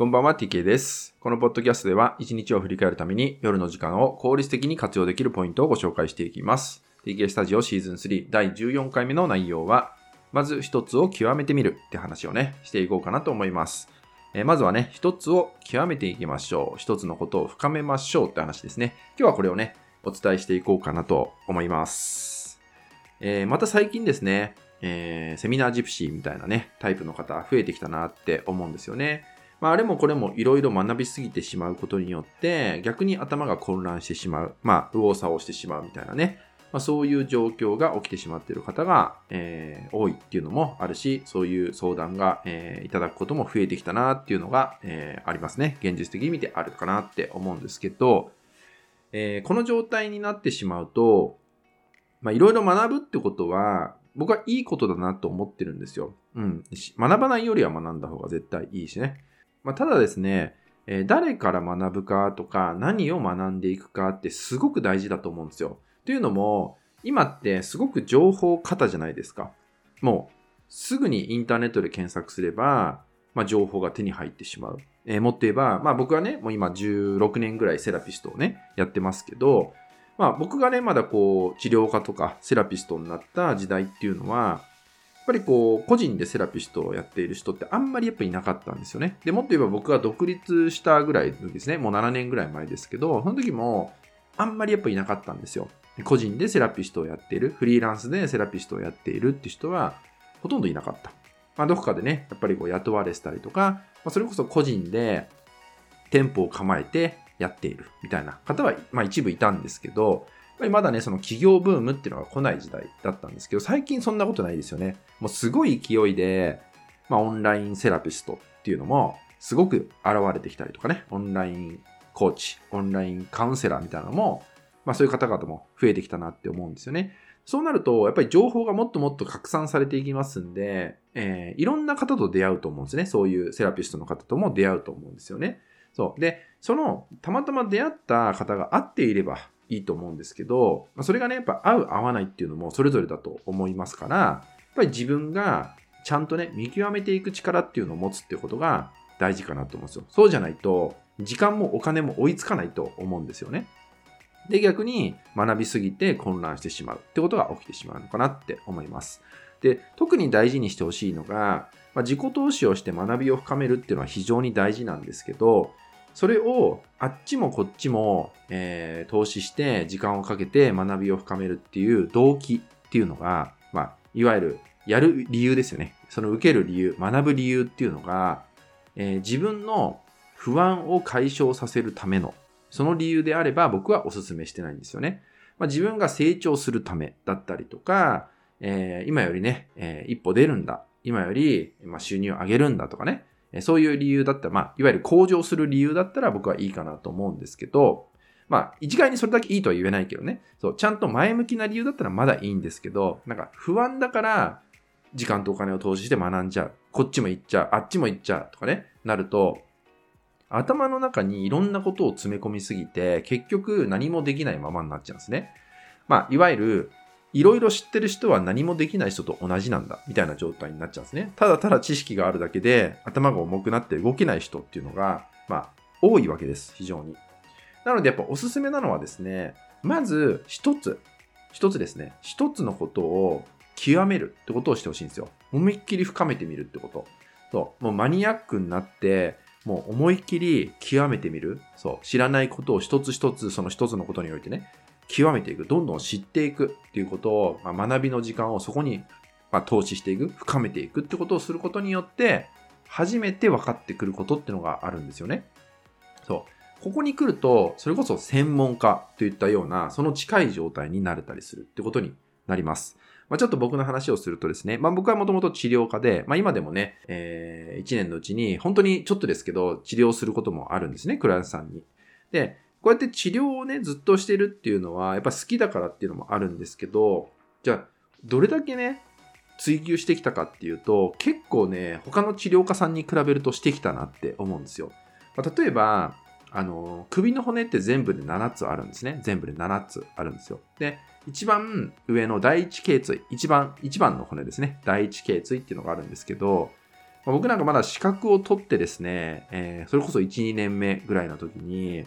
こんばんは TK です。このポッドキャストでは1日を振り返るために夜の時間を効率的に活用できるポイントをご紹介していきます。TK スタジオシーズン3第14回目の内容は、まず一つを極めてみるって話をね、していこうかなと思います。えーまずはね、一つを極めていきましょう。一つのことを深めましょうって話ですね。今日はこれをね、お伝えしていこうかなと思います。えーまた最近ですね、えーセミナージプシーみたいなね、タイプの方増えてきたなって思うんですよね。まあ、あれもこれもいろいろ学びすぎてしまうことによって、逆に頭が混乱してしまう。まあ、右往左往してしまうみたいなね。まあ、そういう状況が起きてしまっている方が、えー多いっていうのもあるし、そういう相談が、えーいただくことも増えてきたなっていうのが、えーありますね。現実的に見てあるかなって思うんですけど、えーこの状態になってしまうと、まあ、いろいろ学ぶってことは、僕はいいことだなと思ってるんですよ。うん。学ばないよりは学んだ方が絶対いいしね。まあ、ただですね、えー誰から学ぶかとか、何を学んでいくかってすごく大事だと思うんですよ。というのも、今ってすごく情報過多じゃないですか。もう、すぐにインターネットで検索すれば、まあ、情報が手に入ってしまう。えーもっと言えば、まあ僕はね、もう今16年ぐらいセラピストをね、やってますけど、まあ僕がね、まだこう、治療家とかセラピストになった時代っていうのは、ぱりこう、個人でセラピストをやっている人ってあんまりやっぱいなかったんですよね。で、もっと言えば僕が独立したぐらいのですね、もう7年ぐらい前ですけど、その時もあんまりやっぱいなかったんですよ。個人でセラピストをやっている、フリーランスでセラピストをやっているって人はほとんどいなかった。まあ、どこかでね、やっぱりこう雇われてたりとか、まあ、それこそ個人で店舗を構えてやっているみたいな方は、まあ、一部いたんですけど、ぱりまだね、その企業ブームっていうのが来ない時代だったんですけど、最近そんなことないですよね。もうすごい勢いで、まあ、オンラインセラピストっていうのも、すごく現れてきたりとかね、オンラインコーチ、オンラインカウンセラーみたいなのも、まあそういう方々も増えてきたなって思うんですよね。そうなると、やっぱり情報がもっともっと拡散されていきますんで、えーいろんな方と出会うと思うんですね。そういうセラピストの方とも出会うと思うんですよね。そう。で、その、たまたま出会った方が会っていればいいと思うんですけど、まあそれがね、やっぱ合う合わないっていうのもそれぞれだと思いますから、やっぱり自分がちゃんとね、見極めていく力っていうのを持つってことが大事かなと思うんですよ。そうじゃないと、時間もお金も追いつかないと思うんですよね。で、逆に学びすぎて混乱してしまうってことが起きてしまうのかなって思います。で、特に大事にしてほしいのが、まあ、自己投資をして学びを深めるっていうのは非常に大事なんですけど、それをあっちもこっちも、えー投資して時間をかけて学びを深めるっていう動機っていうのが、まあ、いわゆるやる理由ですよね。その受ける理由、学ぶ理由っていうのが、えー自分の不安を解消させるためのその理由であれば僕はお勧めしてないんですよね。まあ、自分が成長するためだったりとか、えー今よりね、えー一歩出るんだ。今より、まあ、収入を上げるんだとかね。そういう理由だったら、まあ、いわゆる向上する理由だったら僕はいいかなと思うんですけど、まあ、一概にそれだけいいとは言えないけどね。そう、ちゃんと前向きな理由だったらまだいいんですけど、なんか不安だから、時間とお金を投資して学んじゃう。こっちも行っちゃう。あっちも行っちゃう。とかね。なると、頭の中にいろんなことを詰め込みすぎて、結局何もできないままになっちゃうんですね。まあ、いわゆる、いろいろ知ってる人は何もできない人と同じなんだ、みたいな状態になっちゃうんですね。ただただ知識があるだけで、頭が重くなって動けない人っていうのが、まあ、多いわけです、非常に。なので、やっぱおすすめなのはですね、まず一つ、一つですね、一つのことを極めるってことをしてほしいんですよ。思いっきり深めてみるってこと。そう、もうマニアックになって、もう思いっきり極めてみる。そう。知らないことを一つ一つ、その一つのことにおいてね、極めていく。どんどん知っていくっていうことを、まあ、学びの時間をそこに、まあ、投資していく。深めていくってことをすることによって、初めて分かってくることってのがあるんですよね。そう。ここに来ると、それこそ専門家といったような、その近い状態になれたりするってことになります。まあ、ちょっと僕の話をするとですね、まあ、僕はもともと治療家で、まあ、今でもね、えー、1年のうちに、本当にちょっとですけど、治療することもあるんですね、クライアントさんに。で、こうやって治療をね、ずっとしてるっていうのは、やっぱ好きだからっていうのもあるんですけど、じゃあ、どれだけね、追求してきたかっていうと、結構ね、他の治療家さんに比べるとしてきたなって思うんですよ。まあ、例えば、あの、首の骨って全部で7つあるんですね。全部で7つあるんですよ。で、一番上の第一頸椎、一番、一番の骨ですね。第一頸椎っていうのがあるんですけど、まあ僕なんかまだ資格を取ってですね、えーそれこそ1、2年目ぐらいの時に、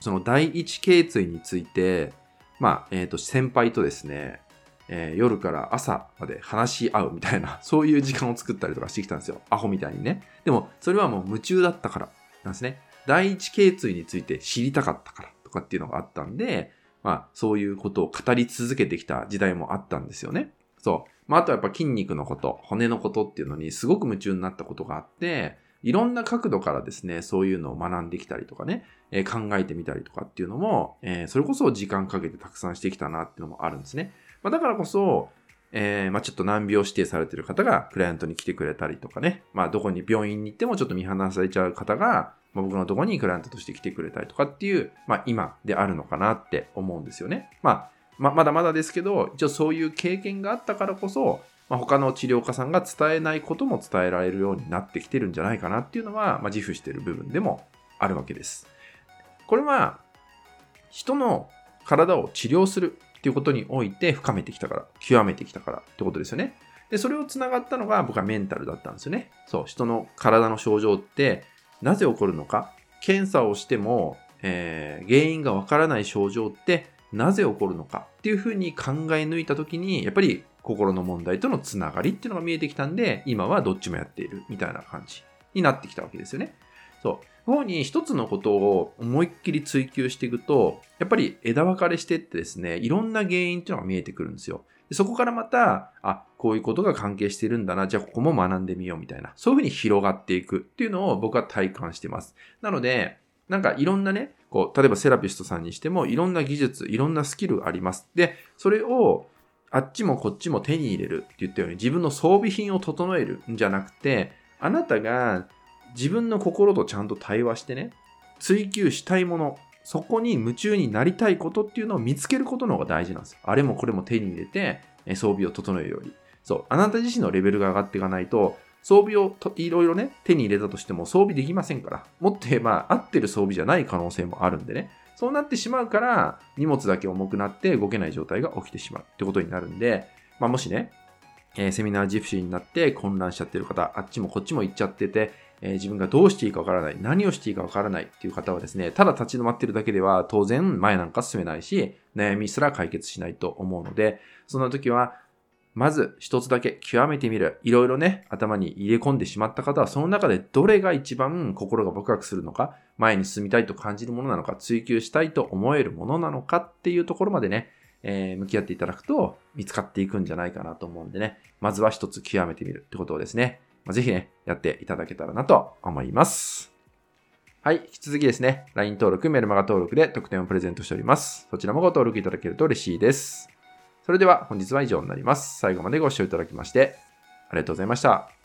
その第一頸椎について、まあ、えっ、と、先輩とですね、えー夜から朝まで話し合うみたいな、そういう時間を作ったりとかしてきたんですよ。アホみたいにね。でも、それはもう夢中だったからなんですね。第一頸椎について知りたかったからとかっていうのがあったんで、まあ、そういうことを語り続けてきた時代もあったんですよね。そう。まあ、あとはやっぱ筋肉のこと、骨のことっていうのにすごく夢中になったことがあって、いろんな角度からですね、そういうのを学んできたりとかね、えー考えてみたりとかっていうのも、えーそれこそ時間かけてたくさんしてきたなっていうのもあるんですね。まあ、だからこそ、えーまあ、ちょっと難病指定されてる方がクライアントに来てくれたりとかね、まあ、どこに病院に行ってもちょっと見放されちゃう方が、まあ、僕のとこにクライアントとして来てくれたりとかっていう、まあ、今であるのかなって思うんですよね。まあ、ままだまだですけど、一応そういう経験があったからこそ、まあ、他の治療家さんが伝えないことも伝えられるようになってきてるんじゃないかなっていうのは、まあ、自負している部分でもあるわけです。これは、人の体を治療するっていうことにおいて深めてきたから、極めてきたからってことですよね。で、それを繋がったのが僕はメンタルだったんですよね。そう、人の体の症状ってなぜ起こるのか、検査をしても、えー原因がわからない症状ってなぜ起こるのかっていうふうに考え抜いたときに、やっぱり心の問題とのつながりっていうのが見えてきたんで、今はどっちもやっているみたいな感じになってきたわけですよね。そう。こういうふうに一つのことを思いっきり追求していくと、やっぱり枝分かれしてってですね、いろんな原因っていうのが見えてくるんですよ。そこからまた、あ、こういうことが関係してるんだな、じゃあここも学んでみようみたいな、そういうふうに広がっていくっていうのを僕は体感してます。なので、なんかいろんなね、こう、例えばセラピストさんにしてもいろんな技術、いろんなスキルがあります。で、それをあっちもこっちも手に入れるって言ったように自分の装備品を整えるんじゃなくて、あなたが自分の心とちゃんと対話してね、追求したいもの、そこに夢中になりたいことっていうのを見つけることの方が大事なんですよ。あれもこれも手に入れて、装備を整えるように。そう。あなた自身のレベルが上がっていかないと、装備をといろいろね、手に入れたとしても装備できませんから。もっと言えば、合ってる装備じゃない可能性もあるんでね。そうなってしまうから、荷物だけ重くなって動けない状態が起きてしまうってことになるんで、まあ、もしね、えーセミナージプシーになって混乱しちゃってる方、あっちもこっちも行っちゃってて、えー自分がどうしていいかわからない、何をしていいかわからないっていう方はですね、ただ立ち止まってるだけでは当然前なんか進めないし、悩みすら解決しないと思うので、そんな時は、まず一つだけ極めてみる。いろいろね、頭に入れ込んでしまった方は、その中でどれが一番心がワクワクするのか、前に進みたいと感じるものなのか、追求したいと思えるものなのかっていうところまでね、えー向き合っていただくと見つかっていくんじゃないかなと思うんでね、まずは一つ極めてみるってことをですね、まあ、ぜひね、やっていただけたらなと思います。はい。引き続きですね、LINE 登録、メルマガ登録で特典をプレゼントしております。そちらもご登録いただけると嬉しいです。それでは本日は以上になります。最後までご視聴いただきましてありがとうございました。